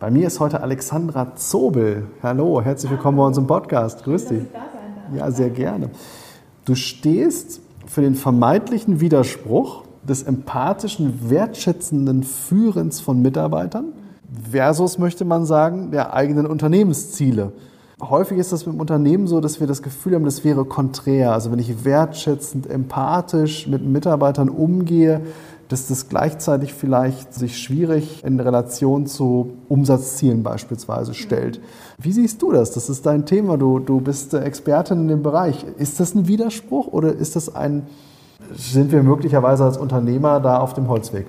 Bei mir ist heute Alexandra Zobel. Hallo, herzlich willkommen bei uns im Podcast. Grüß dich. Ja, sehr gerne. Du stehst für den vermeintlichen Widerspruch des empathischen, wertschätzenden Führens von Mitarbeitern versus, möchte man sagen, der eigenen Unternehmensziele. Häufig ist das mit dem Unternehmen so, dass wir das Gefühl haben, das wäre konträr. Also wenn ich wertschätzend, empathisch mit Mitarbeitern umgehe, dass das gleichzeitig vielleicht sich schwierig in Relation zu Umsatzzielen beispielsweise stellt. Wie siehst du das? Das ist dein Thema. Du, du bist Expertin in dem Bereich. Ist das ein Widerspruch oder ist das ein, sind wir möglicherweise als Unternehmer da auf dem Holzweg?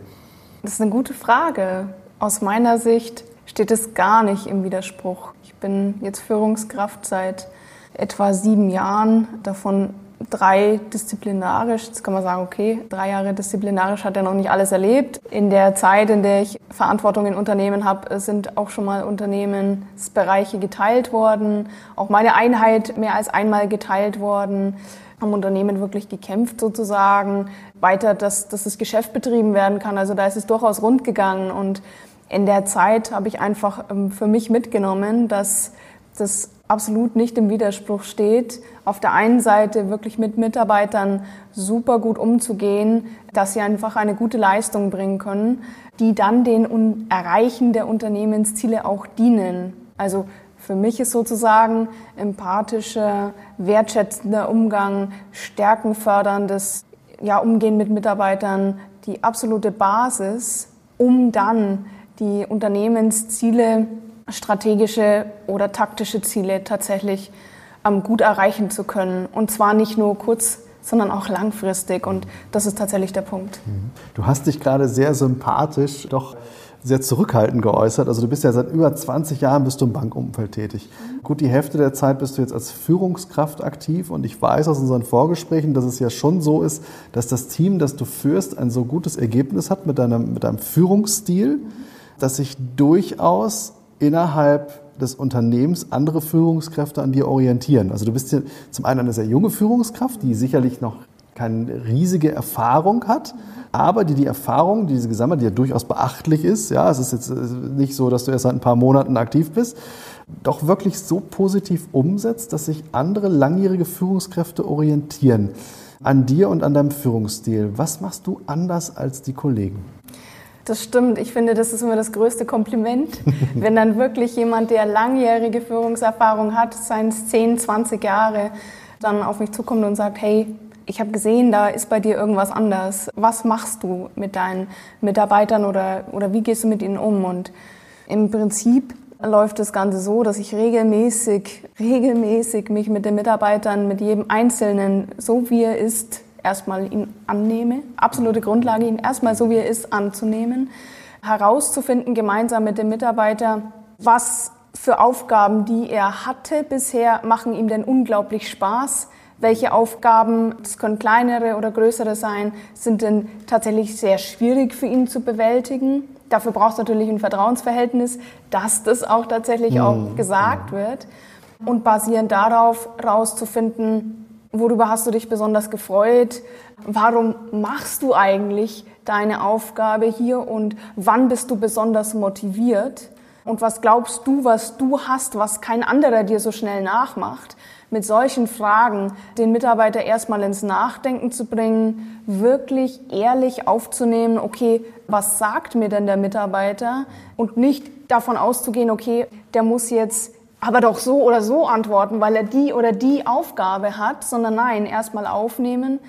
Das ist eine gute Frage. Aus meiner Sicht steht es gar nicht im Widerspruch. Ich bin jetzt Führungskraft seit etwa sieben Jahren, davon drei disziplinarisch. Jetzt kann man sagen, okay, drei Jahre disziplinarisch hat er noch nicht alles erlebt. In der Zeit, in der ich Verantwortung in Unternehmen habe, sind auch schon mal Unternehmensbereiche geteilt worden. Auch meine Einheit mehr als einmal geteilt worden. Am Unternehmen wirklich gekämpft sozusagen. Weiter, dass, dass das Geschäft betrieben werden kann. Also da ist es durchaus rund gegangen. Und in der Zeit habe ich einfach ähm, für mich mitgenommen, dass das absolut nicht im Widerspruch steht, auf der einen Seite wirklich mit Mitarbeitern super gut umzugehen, dass sie einfach eine gute Leistung bringen können, die dann den Erreichen der Unternehmensziele auch dienen. Also für mich ist sozusagen empathischer, wertschätzender Umgang, stärkenförderndes ja, Umgehen mit Mitarbeitern die absolute Basis, um dann die Unternehmensziele strategische oder taktische Ziele tatsächlich ähm, gut erreichen zu können. Und zwar nicht nur kurz, sondern auch langfristig. Und das ist tatsächlich der Punkt. Mhm. Du hast dich gerade sehr sympathisch, doch sehr zurückhaltend geäußert. Also du bist ja seit über 20 Jahren bist du im Bankumfeld tätig. Mhm. Gut, die Hälfte der Zeit bist du jetzt als Führungskraft aktiv und ich weiß aus unseren Vorgesprächen, dass es ja schon so ist, dass das Team, das du führst, ein so gutes Ergebnis hat mit deinem, mit deinem Führungsstil, mhm. dass sich durchaus innerhalb des Unternehmens andere Führungskräfte an dir orientieren. Also du bist ja zum einen eine sehr junge Führungskraft, die sicherlich noch keine riesige Erfahrung hat, aber die die Erfahrung, die sie gesammelt, die ja durchaus beachtlich ist, ja, es ist jetzt äh, nicht so, dass du erst seit ein paar Monaten aktiv bist, doch wirklich so positiv umsetzt, dass sich andere langjährige Führungskräfte orientieren an dir und an deinem Führungsstil. Was machst du anders als die Kollegen? Das stimmt. Ich finde, das ist immer das größte Kompliment, wenn dann wirklich jemand, der langjährige Führungserfahrung hat, seien es 10, 20 Jahre, dann auf mich zukommt und sagt, hey, ich habe gesehen, da ist bei dir irgendwas anders. Was machst du mit deinen Mitarbeitern oder, oder wie gehst du mit ihnen um? Und im Prinzip läuft das Ganze so, dass ich regelmäßig, regelmäßig mich mit den Mitarbeitern, mit jedem Einzelnen, so wie er ist, erstmal ihn annehme. Absolute Grundlage, ihn erstmal so wie er ist anzunehmen. Herauszufinden gemeinsam mit dem Mitarbeiter, was für Aufgaben, die er hatte bisher, machen ihm denn unglaublich Spaß. Welche Aufgaben, das können kleinere oder größere sein, sind denn tatsächlich sehr schwierig für ihn zu bewältigen. Dafür braucht es natürlich ein Vertrauensverhältnis, dass das auch tatsächlich auch mhm. gesagt wird. Und basierend darauf herauszufinden, Worüber hast du dich besonders gefreut? Warum machst du eigentlich deine Aufgabe hier und wann bist du besonders motiviert? Und was glaubst du, was du hast, was kein anderer dir so schnell nachmacht? Mit solchen Fragen den Mitarbeiter erstmal ins Nachdenken zu bringen, wirklich ehrlich aufzunehmen, okay, was sagt mir denn der Mitarbeiter? Und nicht davon auszugehen, okay, der muss jetzt aber doch so oder so antworten, weil er die oder die Aufgabe hat, sondern nein, erstmal aufnehmen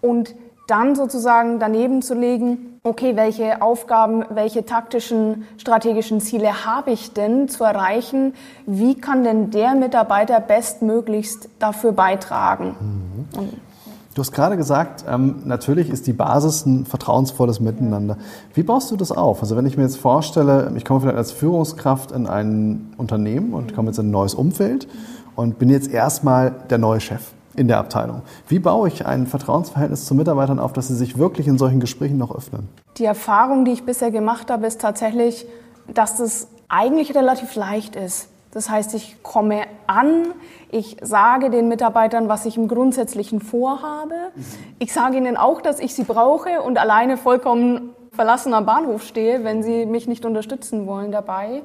und dann sozusagen daneben zu legen, okay, welche Aufgaben, welche taktischen, strategischen Ziele habe ich denn zu erreichen? Wie kann denn der Mitarbeiter bestmöglichst dafür beitragen? Mhm. Du hast gerade gesagt, ähm, natürlich ist die Basis ein vertrauensvolles Miteinander. Wie baust du das auf? Also wenn ich mir jetzt vorstelle, ich komme vielleicht als Führungskraft in ein Unternehmen und komme jetzt in ein neues Umfeld und bin jetzt erstmal der neue Chef in der Abteilung. Wie baue ich ein Vertrauensverhältnis zu Mitarbeitern auf, dass sie sich wirklich in solchen Gesprächen noch öffnen? Die Erfahrung, die ich bisher gemacht habe, ist tatsächlich, dass das eigentlich relativ leicht ist. Das heißt, ich komme an, ich sage den Mitarbeitern, was ich im Grundsätzlichen vorhabe. Ich sage ihnen auch, dass ich sie brauche und alleine vollkommen verlassen am Bahnhof stehe, wenn sie mich nicht unterstützen wollen dabei.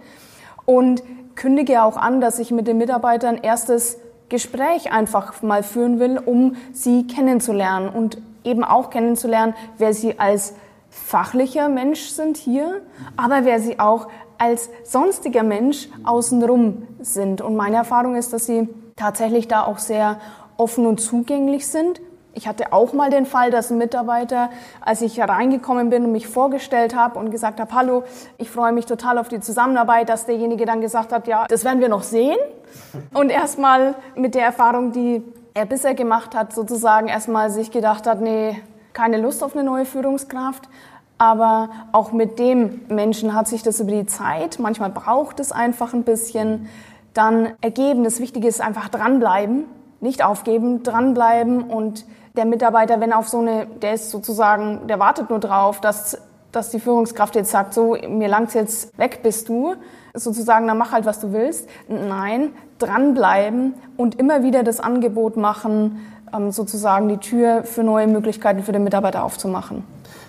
Und kündige auch an, dass ich mit den Mitarbeitern erstes Gespräch einfach mal führen will, um sie kennenzulernen und eben auch kennenzulernen, wer sie als fachlicher Mensch sind hier, aber wer sie auch als sonstiger Mensch außenrum sind. Und meine Erfahrung ist, dass sie tatsächlich da auch sehr offen und zugänglich sind. Ich hatte auch mal den Fall, dass ein Mitarbeiter, als ich hereingekommen bin und mich vorgestellt habe und gesagt habe, hallo, ich freue mich total auf die Zusammenarbeit, dass derjenige dann gesagt hat, ja, das werden wir noch sehen. Und erstmal mit der Erfahrung, die er bisher gemacht hat, sozusagen erstmal sich gedacht hat, nee, keine Lust auf eine neue Führungskraft. Aber auch mit dem Menschen hat sich das über die Zeit, manchmal braucht es einfach ein bisschen, dann ergeben. Das Wichtige ist einfach dranbleiben, nicht aufgeben, dranbleiben und der Mitarbeiter, wenn auf so eine, der ist sozusagen, der wartet nur drauf, dass, dass die Führungskraft jetzt sagt, so, mir langt's jetzt, weg bist du, sozusagen, dann mach halt, was du willst. Nein, dranbleiben und immer wieder das Angebot machen, sozusagen die Tür für neue Möglichkeiten für den Mitarbeiter aufzumachen.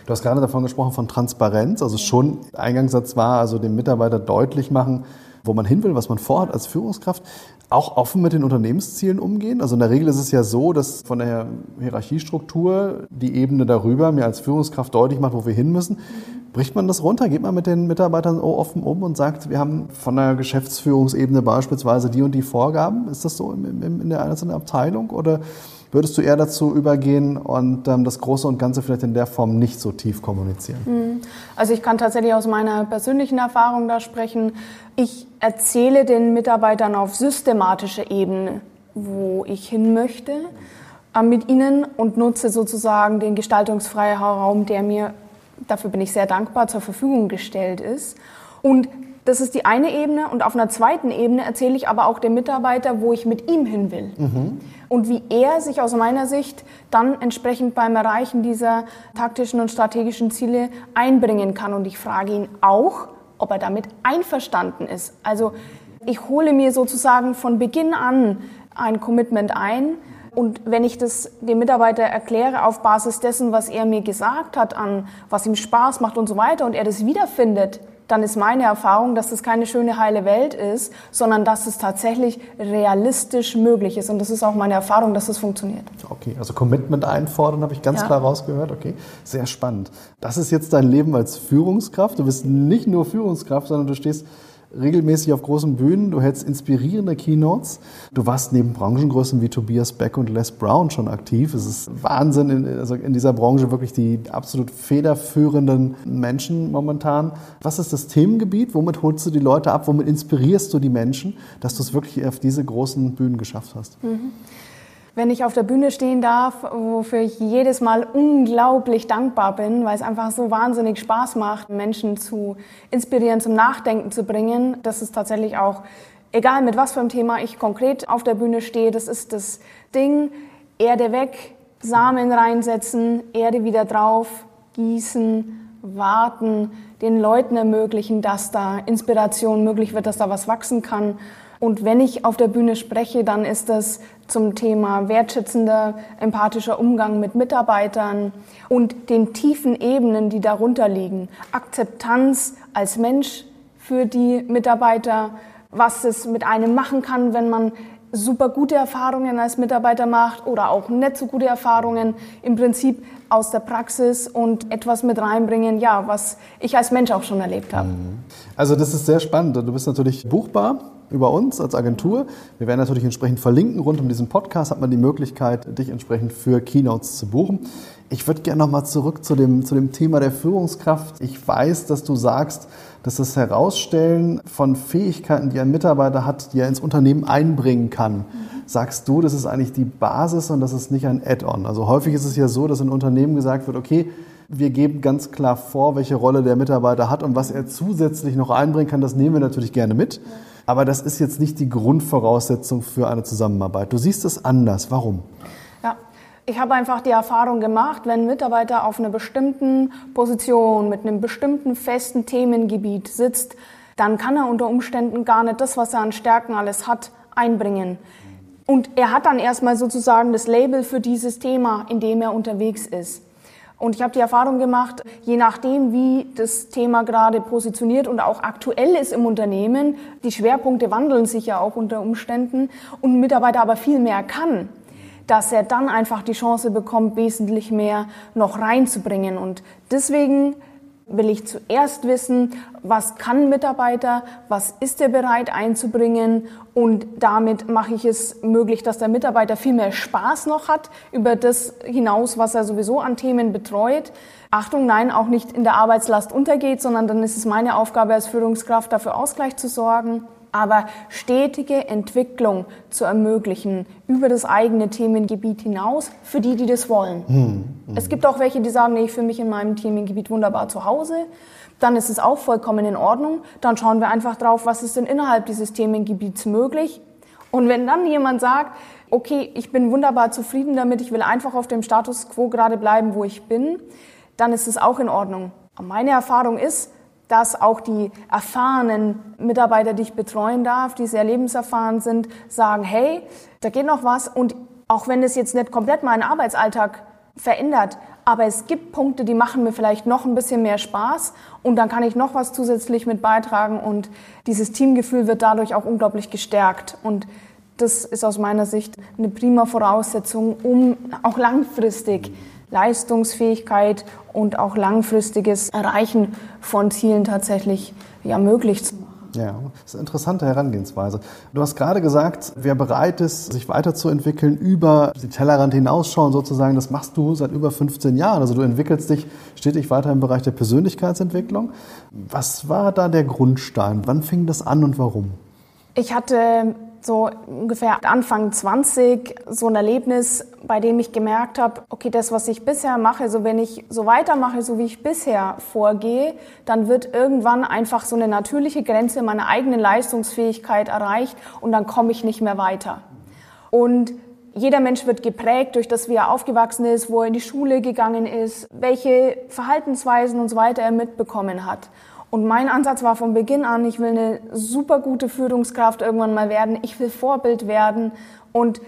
Du hast gerade davon gesprochen, von Transparenz. Also schon Eingangssatz war, also dem Mitarbeiter deutlich machen, wo man hin will, was man vorhat als Führungskraft. Auch offen mit den Unternehmenszielen umgehen. Also in der Regel ist es ja so, dass von der Hierarchiestruktur die Ebene darüber mir als Führungskraft deutlich macht, wo wir hin müssen. Bricht man das runter? Geht man mit den Mitarbeitern offen um und sagt, wir haben von der Geschäftsführungsebene beispielsweise die und die Vorgaben? Ist das so in der einzelnen Abteilung? Oder Würdest du eher dazu übergehen und ähm, das Große und Ganze vielleicht in der Form nicht so tief kommunizieren? Hm. Also ich kann tatsächlich aus meiner persönlichen Erfahrung da sprechen. Ich erzähle den Mitarbeitern auf systematischer Ebene, wo ich hin möchte äh, mit ihnen und nutze sozusagen den gestaltungsfreien Raum, der mir, dafür bin ich sehr dankbar, zur Verfügung gestellt ist. Und das ist die eine Ebene und auf einer zweiten Ebene erzähle ich aber auch dem Mitarbeiter, wo ich mit ihm hin will. Mhm. Und wie er sich aus meiner Sicht dann entsprechend beim Erreichen dieser taktischen und strategischen Ziele einbringen kann. Und ich frage ihn auch, ob er damit einverstanden ist. Also ich hole mir sozusagen von Beginn an ein Commitment ein. Und wenn ich das dem Mitarbeiter erkläre auf Basis dessen, was er mir gesagt hat, an was ihm Spaß macht und so weiter, und er das wiederfindet, dann ist meine Erfahrung, dass das keine schöne, heile Welt ist, sondern dass es tatsächlich realistisch möglich ist. Und das ist auch meine Erfahrung, dass es das funktioniert. Okay, also Commitment einfordern, habe ich ganz ja. klar rausgehört. Okay, sehr spannend. Das ist jetzt dein Leben als Führungskraft. Du bist nicht nur Führungskraft, sondern du stehst regelmäßig auf großen Bühnen, du hältst inspirierende Keynotes. Du warst neben Branchengrößen wie Tobias Beck und Les Brown schon aktiv. Es ist Wahnsinn, in, also in dieser Branche wirklich die absolut federführenden Menschen momentan. Was ist das Themengebiet? Womit holst du die Leute ab? Womit inspirierst du die Menschen, dass du es wirklich auf diese großen Bühnen geschafft hast? Mhm wenn ich auf der Bühne stehen darf, wofür ich jedes Mal unglaublich dankbar bin, weil es einfach so wahnsinnig Spaß macht, Menschen zu inspirieren, zum Nachdenken zu bringen. Das ist tatsächlich auch, egal mit was für einem Thema ich konkret auf der Bühne stehe, das ist das Ding, Erde weg, Samen reinsetzen, Erde wieder drauf, gießen, warten, den Leuten ermöglichen, dass da Inspiration möglich wird, dass da was wachsen kann. Und wenn ich auf der Bühne spreche, dann ist das zum Thema wertschätzender, empathischer Umgang mit Mitarbeitern und den tiefen Ebenen, die darunter liegen. Akzeptanz als Mensch für die Mitarbeiter, was es mit einem machen kann, wenn man super gute Erfahrungen als Mitarbeiter macht oder auch nicht so gute Erfahrungen im Prinzip aus der Praxis und etwas mit reinbringen, ja, was ich als Mensch auch schon erlebt habe. Also das ist sehr spannend. Du bist natürlich buchbar über uns als Agentur. Wir werden natürlich entsprechend verlinken. Rund um diesen Podcast hat man die Möglichkeit, dich entsprechend für Keynotes zu buchen. Ich würde gerne nochmal zurück zu dem, zu dem Thema der Führungskraft. Ich weiß, dass du sagst, dass das Herausstellen von Fähigkeiten, die ein Mitarbeiter hat, die er ins Unternehmen einbringen kann, sagst du, das ist eigentlich die Basis und das ist nicht ein Add-on? Also häufig ist es ja so, dass in Unternehmen gesagt wird, okay, wir geben ganz klar vor, welche Rolle der Mitarbeiter hat und was er zusätzlich noch einbringen kann, das nehmen wir natürlich gerne mit. Aber das ist jetzt nicht die Grundvoraussetzung für eine Zusammenarbeit. Du siehst es anders. Warum? Ja, ich habe einfach die Erfahrung gemacht, wenn Mitarbeiter auf einer bestimmten Position mit einem bestimmten festen Themengebiet sitzt, dann kann er unter Umständen gar nicht das, was er an Stärken alles hat, einbringen. Und er hat dann erstmal sozusagen das Label für dieses Thema, in dem er unterwegs ist. Und ich habe die Erfahrung gemacht, je nachdem, wie das Thema gerade positioniert und auch aktuell ist im Unternehmen, die Schwerpunkte wandeln sich ja auch unter Umständen und ein Mitarbeiter aber viel mehr kann, dass er dann einfach die Chance bekommt, wesentlich mehr noch reinzubringen. Und deswegen will ich zuerst wissen, was kann Mitarbeiter, was ist er bereit einzubringen und damit mache ich es möglich, dass der Mitarbeiter viel mehr Spaß noch hat über das hinaus, was er sowieso an Themen betreut. Achtung, nein, auch nicht in der Arbeitslast untergeht, sondern dann ist es meine Aufgabe als Führungskraft, dafür Ausgleich zu sorgen aber stetige Entwicklung zu ermöglichen über das eigene Themengebiet hinaus für die, die das wollen. Hm, hm. Es gibt auch welche, die sagen, nee, ich fühle mich in meinem Themengebiet wunderbar zu Hause. Dann ist es auch vollkommen in Ordnung. Dann schauen wir einfach drauf, was ist denn innerhalb dieses Themengebiets möglich. Und wenn dann jemand sagt, okay, ich bin wunderbar zufrieden damit, ich will einfach auf dem Status quo gerade bleiben, wo ich bin, dann ist es auch in Ordnung. Meine Erfahrung ist, dass auch die erfahrenen Mitarbeiter, die ich betreuen darf, die sehr lebenserfahren sind, sagen, hey, da geht noch was. Und auch wenn es jetzt nicht komplett meinen Arbeitsalltag verändert, aber es gibt Punkte, die machen mir vielleicht noch ein bisschen mehr Spaß. Und dann kann ich noch was zusätzlich mit beitragen. Und dieses Teamgefühl wird dadurch auch unglaublich gestärkt. Und das ist aus meiner Sicht eine prima Voraussetzung, um auch langfristig Leistungsfähigkeit und auch langfristiges Erreichen von Zielen tatsächlich ja, möglich zu machen. Ja, das ist eine interessante Herangehensweise. Du hast gerade gesagt, wer bereit ist, sich weiterzuentwickeln, über die Tellerrand hinausschauen sozusagen, das machst du seit über 15 Jahren. Also du entwickelst dich stetig weiter im Bereich der Persönlichkeitsentwicklung. Was war da der Grundstein? Wann fing das an und warum? Ich hatte so ungefähr Anfang 20 so ein Erlebnis, bei dem ich gemerkt habe, okay, das, was ich bisher mache, so wenn ich so weitermache, so wie ich bisher vorgehe, dann wird irgendwann einfach so eine natürliche Grenze meiner eigenen Leistungsfähigkeit erreicht und dann komme ich nicht mehr weiter. Und jeder Mensch wird geprägt durch das, wie er aufgewachsen ist, wo er in die Schule gegangen ist, welche Verhaltensweisen und so weiter er mitbekommen hat. Und mein Ansatz war von Beginn an, ich will eine super gute Führungskraft irgendwann mal werden, ich will Vorbild werden und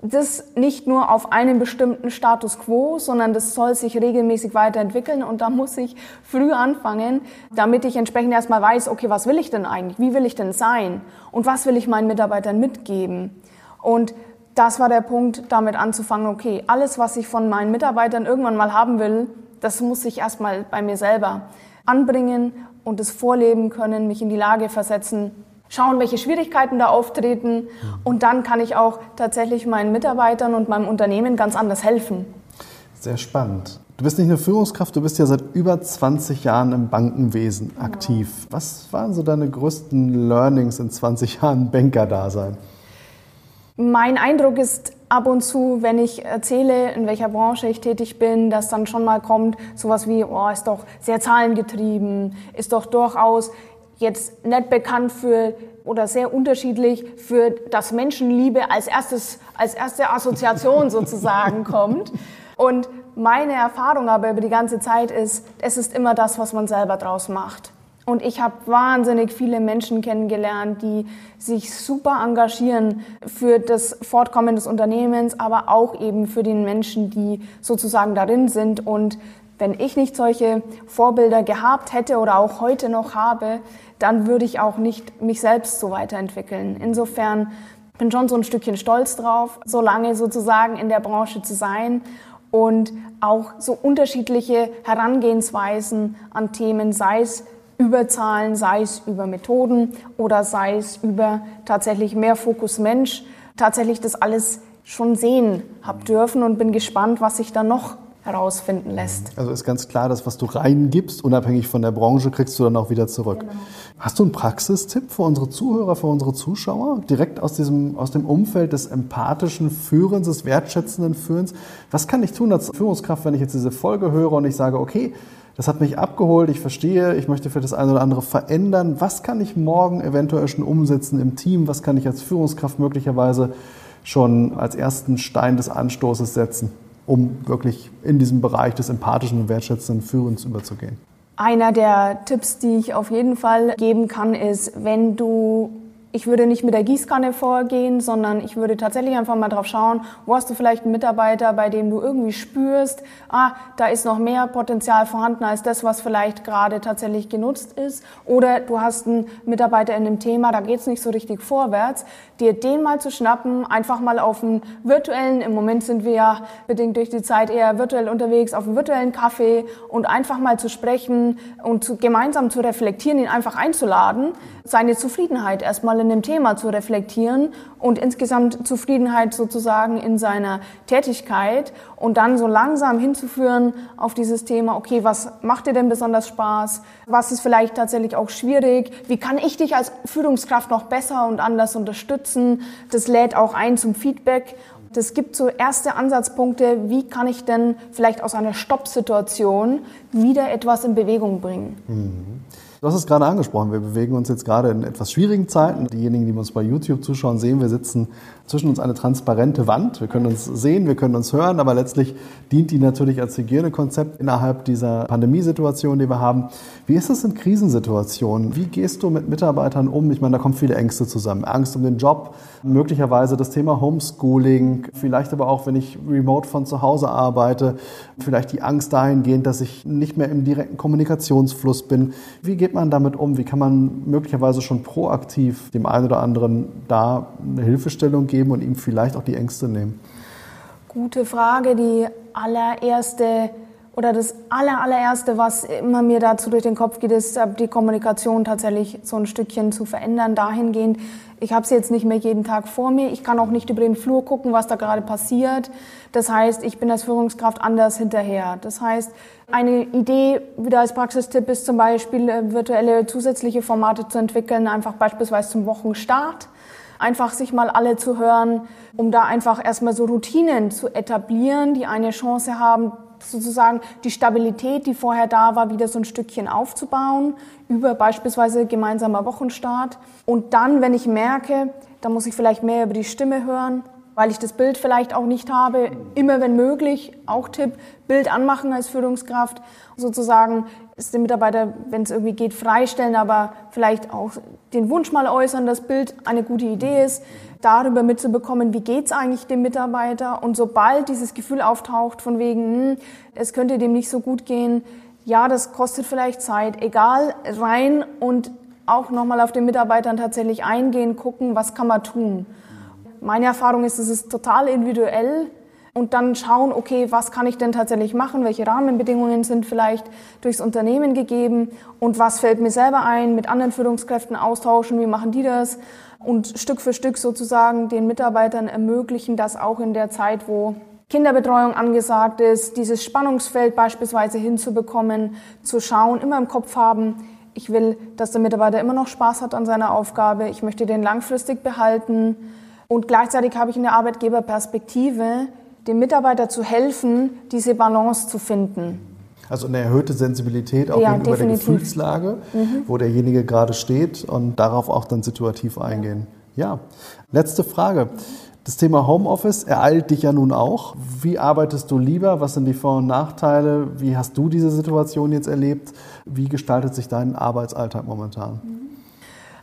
das nicht nur auf einem bestimmten Status quo, sondern das soll sich regelmäßig weiterentwickeln und da muss ich früh anfangen, damit ich entsprechend erstmal weiß, okay, was will ich denn eigentlich? Wie will ich denn sein? Und was will ich meinen Mitarbeitern mitgeben? Und das war der Punkt, damit anzufangen, okay, alles, was ich von meinen Mitarbeitern irgendwann mal haben will, das muss ich erstmal bei mir selber anbringen und es vorleben können, mich in die Lage versetzen, schauen, welche Schwierigkeiten da auftreten und dann kann ich auch tatsächlich meinen Mitarbeitern und meinem Unternehmen ganz anders helfen. Sehr spannend. Du bist nicht nur Führungskraft, du bist ja seit über 20 Jahren im Bankenwesen aktiv. Genau. Was waren so deine größten Learnings in 20 Jahren Banker-Dasein? Mein Eindruck ist ab und zu, wenn ich erzähle, in welcher Branche ich tätig bin, dass dann schon mal kommt sowas wie, oh, ist doch sehr zahlengetrieben, ist doch durchaus jetzt nicht bekannt für oder sehr unterschiedlich für das Menschenliebe als erstes, als erste Assoziation sozusagen kommt. Und meine Erfahrung aber über die ganze Zeit ist, es ist immer das, was man selber draus macht. Und ich habe wahnsinnig viele Menschen kennengelernt, die sich super engagieren für das Fortkommen des Unternehmens, aber auch eben für den Menschen, die sozusagen darin sind. Und wenn ich nicht solche Vorbilder gehabt hätte oder auch heute noch habe, dann würde ich auch nicht mich selbst so weiterentwickeln. Insofern bin schon so ein Stückchen stolz drauf, so lange sozusagen in der Branche zu sein und auch so unterschiedliche Herangehensweisen an Themen, sei es über Zahlen, sei es über Methoden oder sei es über tatsächlich mehr Fokus Mensch, tatsächlich das alles schon sehen habe dürfen und bin gespannt, was sich da noch herausfinden lässt. Also ist ganz klar, dass was du reingibst, unabhängig von der Branche, kriegst du dann auch wieder zurück. Genau. Hast du einen Praxistipp für unsere Zuhörer, für unsere Zuschauer? Direkt aus, diesem, aus dem Umfeld des empathischen Führens, des wertschätzenden Führens. Was kann ich tun als Führungskraft, wenn ich jetzt diese Folge höre und ich sage, okay, das hat mich abgeholt, ich verstehe, ich möchte für das eine oder andere verändern. Was kann ich morgen eventuell schon umsetzen im Team? Was kann ich als Führungskraft möglicherweise schon als ersten Stein des Anstoßes setzen, um wirklich in diesem Bereich des empathischen und wertschätzenden Führens überzugehen? Einer der Tipps, die ich auf jeden Fall geben kann, ist, wenn du ich würde nicht mit der Gießkanne vorgehen, sondern ich würde tatsächlich einfach mal drauf schauen, wo hast du vielleicht einen Mitarbeiter, bei dem du irgendwie spürst, ah, da ist noch mehr Potenzial vorhanden als das, was vielleicht gerade tatsächlich genutzt ist. Oder du hast einen Mitarbeiter in einem Thema, da geht's nicht so richtig vorwärts, dir den mal zu schnappen, einfach mal auf einen virtuellen, im Moment sind wir ja bedingt durch die Zeit eher virtuell unterwegs, auf einen virtuellen Kaffee und einfach mal zu sprechen und zu, gemeinsam zu reflektieren, ihn einfach einzuladen, seine Zufriedenheit erstmal in dem Thema zu reflektieren und insgesamt Zufriedenheit sozusagen in seiner Tätigkeit und dann so langsam hinzuführen auf dieses Thema, okay, was macht dir denn besonders Spaß? Was ist vielleicht tatsächlich auch schwierig? Wie kann ich dich als Führungskraft noch besser und anders unterstützen? Das lädt auch ein zum Feedback das gibt so erste Ansatzpunkte, wie kann ich denn vielleicht aus einer Stoppsituation wieder etwas in Bewegung bringen. Mhm. Du hast es gerade angesprochen, wir bewegen uns jetzt gerade in etwas schwierigen Zeiten. Diejenigen, die uns bei YouTube zuschauen, sehen, wir sitzen zwischen uns eine transparente Wand. Wir können uns sehen, wir können uns hören, aber letztlich dient die natürlich als Hygienekonzept innerhalb dieser Pandemiesituation, die wir haben. Wie ist es in Krisensituationen? Wie gehst du mit Mitarbeitern um? Ich meine, da kommen viele Ängste zusammen. Angst um den Job, möglicherweise das Thema Homeschooling, vielleicht aber auch, wenn ich remote von zu Hause arbeite, vielleicht die Angst dahingehend, dass ich nicht mehr im direkten Kommunikationsfluss bin. Wie geht man damit um? Wie kann man möglicherweise schon proaktiv dem einen oder anderen da eine Hilfestellung geben und ihm vielleicht auch die Ängste nehmen? Gute Frage. Die allererste oder das aller, allererste, was immer mir dazu durch den Kopf geht, ist, die Kommunikation tatsächlich so ein Stückchen zu verändern, dahingehend, ich habe sie jetzt nicht mehr jeden Tag vor mir, ich kann auch nicht über den Flur gucken, was da gerade passiert. Das heißt, ich bin als Führungskraft anders hinterher. Das heißt, eine Idee wieder als Praxistipp ist zum Beispiel, äh, virtuelle zusätzliche Formate zu entwickeln, einfach beispielsweise zum Wochenstart einfach sich mal alle zu hören, um da einfach erstmal so Routinen zu etablieren, die eine Chance haben, sozusagen die Stabilität, die vorher da war, wieder so ein Stückchen aufzubauen, über beispielsweise gemeinsamer Wochenstart. Und dann, wenn ich merke, da muss ich vielleicht mehr über die Stimme hören, weil ich das Bild vielleicht auch nicht habe, immer wenn möglich, auch Tipp, Bild anmachen als Führungskraft, sozusagen ist der Mitarbeiter, wenn es irgendwie geht, freistellen, aber vielleicht auch den Wunsch mal äußern, dass Bild eine gute Idee ist, darüber mitzubekommen, wie geht's eigentlich dem Mitarbeiter und sobald dieses Gefühl auftaucht von wegen, hm, es könnte dem nicht so gut gehen, ja, das kostet vielleicht Zeit, egal, rein und auch nochmal auf den Mitarbeitern tatsächlich eingehen, gucken, was kann man tun. Meine Erfahrung ist, es ist total individuell und dann schauen, okay, was kann ich denn tatsächlich machen, welche Rahmenbedingungen sind vielleicht durchs Unternehmen gegeben? Und was fällt mir selber ein, mit anderen Führungskräften austauschen, wie machen die das? Und Stück für Stück sozusagen den Mitarbeitern ermöglichen, dass auch in der Zeit, wo Kinderbetreuung angesagt ist, dieses Spannungsfeld beispielsweise hinzubekommen, zu schauen, immer im Kopf haben, ich will, dass der Mitarbeiter immer noch Spaß hat an seiner Aufgabe, ich möchte den langfristig behalten. Und gleichzeitig habe ich eine Arbeitgeberperspektive, dem Mitarbeiter zu helfen, diese Balance zu finden. Also eine erhöhte Sensibilität auch ja, gegenüber definitiv. der Gefühlslage, mhm. wo derjenige gerade steht und darauf auch dann situativ eingehen. Ja, letzte Frage. Das Thema Homeoffice ereilt dich ja nun auch. Wie arbeitest du lieber? Was sind die Vor- und Nachteile? Wie hast du diese Situation jetzt erlebt? Wie gestaltet sich dein Arbeitsalltag momentan? Mhm.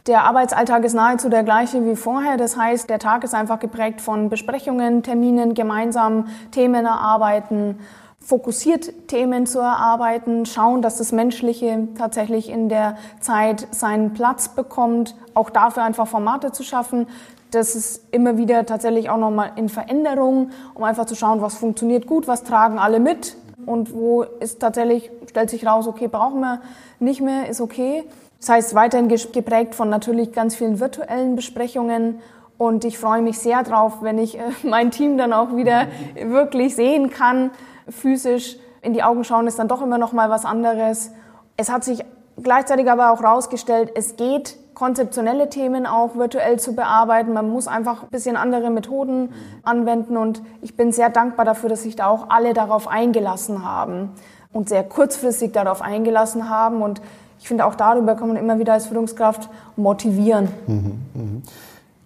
Der Arbeitsalltag ist nahezu der gleiche wie vorher. Das heißt, der Tag ist einfach geprägt von Besprechungen, Terminen, gemeinsam Themen erarbeiten, fokussiert Themen zu erarbeiten, schauen, dass das Menschliche tatsächlich in der Zeit seinen Platz bekommt, auch dafür einfach Formate zu schaffen. Das ist immer wieder tatsächlich auch nochmal in Veränderung, um einfach zu schauen, was funktioniert gut, was tragen alle mit und wo ist tatsächlich, stellt sich raus, okay, brauchen wir nicht mehr, ist okay. Das heißt, weiterhin geprägt von natürlich ganz vielen virtuellen Besprechungen. Und ich freue mich sehr drauf, wenn ich äh, mein Team dann auch wieder wirklich sehen kann. physisch in die Augen schauen ist dann doch immer noch mal was anderes. Es hat sich gleichzeitig aber auch herausgestellt, es geht konzeptionelle Themen auch virtuell zu bearbeiten. Man muss einfach ein bisschen andere Methoden anwenden und ich bin sehr dankbar dafür, dass sich da auch alle darauf eingelassen haben und sehr kurzfristig darauf eingelassen haben und ich finde, auch darüber kann man immer wieder als Führungskraft motivieren. Mhm, mh.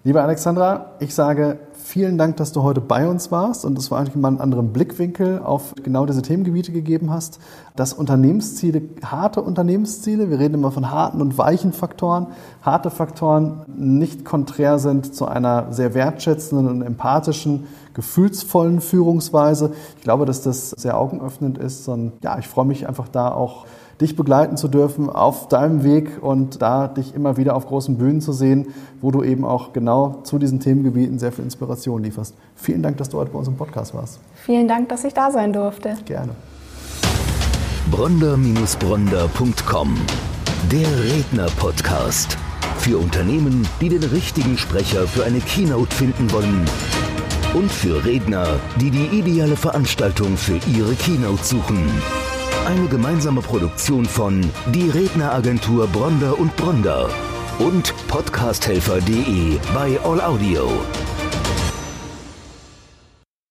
Liebe Alexandra, ich sage vielen Dank, dass du heute bei uns warst und dass du eigentlich mal einen anderen Blickwinkel auf genau diese Themengebiete gegeben hast. Dass Unternehmensziele, harte Unternehmensziele, wir reden immer von harten und weichen Faktoren, harte Faktoren nicht konträr sind zu einer sehr wertschätzenden und empathischen, gefühlsvollen Führungsweise. Ich glaube, dass das sehr augenöffnend ist und ja, ich freue mich einfach da auch dich begleiten zu dürfen auf deinem Weg und da dich immer wieder auf großen Bühnen zu sehen, wo du eben auch genau zu diesen Themengebieten sehr viel Inspiration lieferst. Vielen Dank, dass du heute bei uns im Podcast warst. Vielen Dank, dass ich da sein durfte. Gerne. Bronder-Bronder.com Der Redner-Podcast. Für Unternehmen, die den richtigen Sprecher für eine Keynote finden wollen. Und für Redner, die die ideale Veranstaltung für ihre Keynote suchen. Eine gemeinsame Produktion von Die Redneragentur Bronder und Bronder und podcasthelfer.de bei All Audio.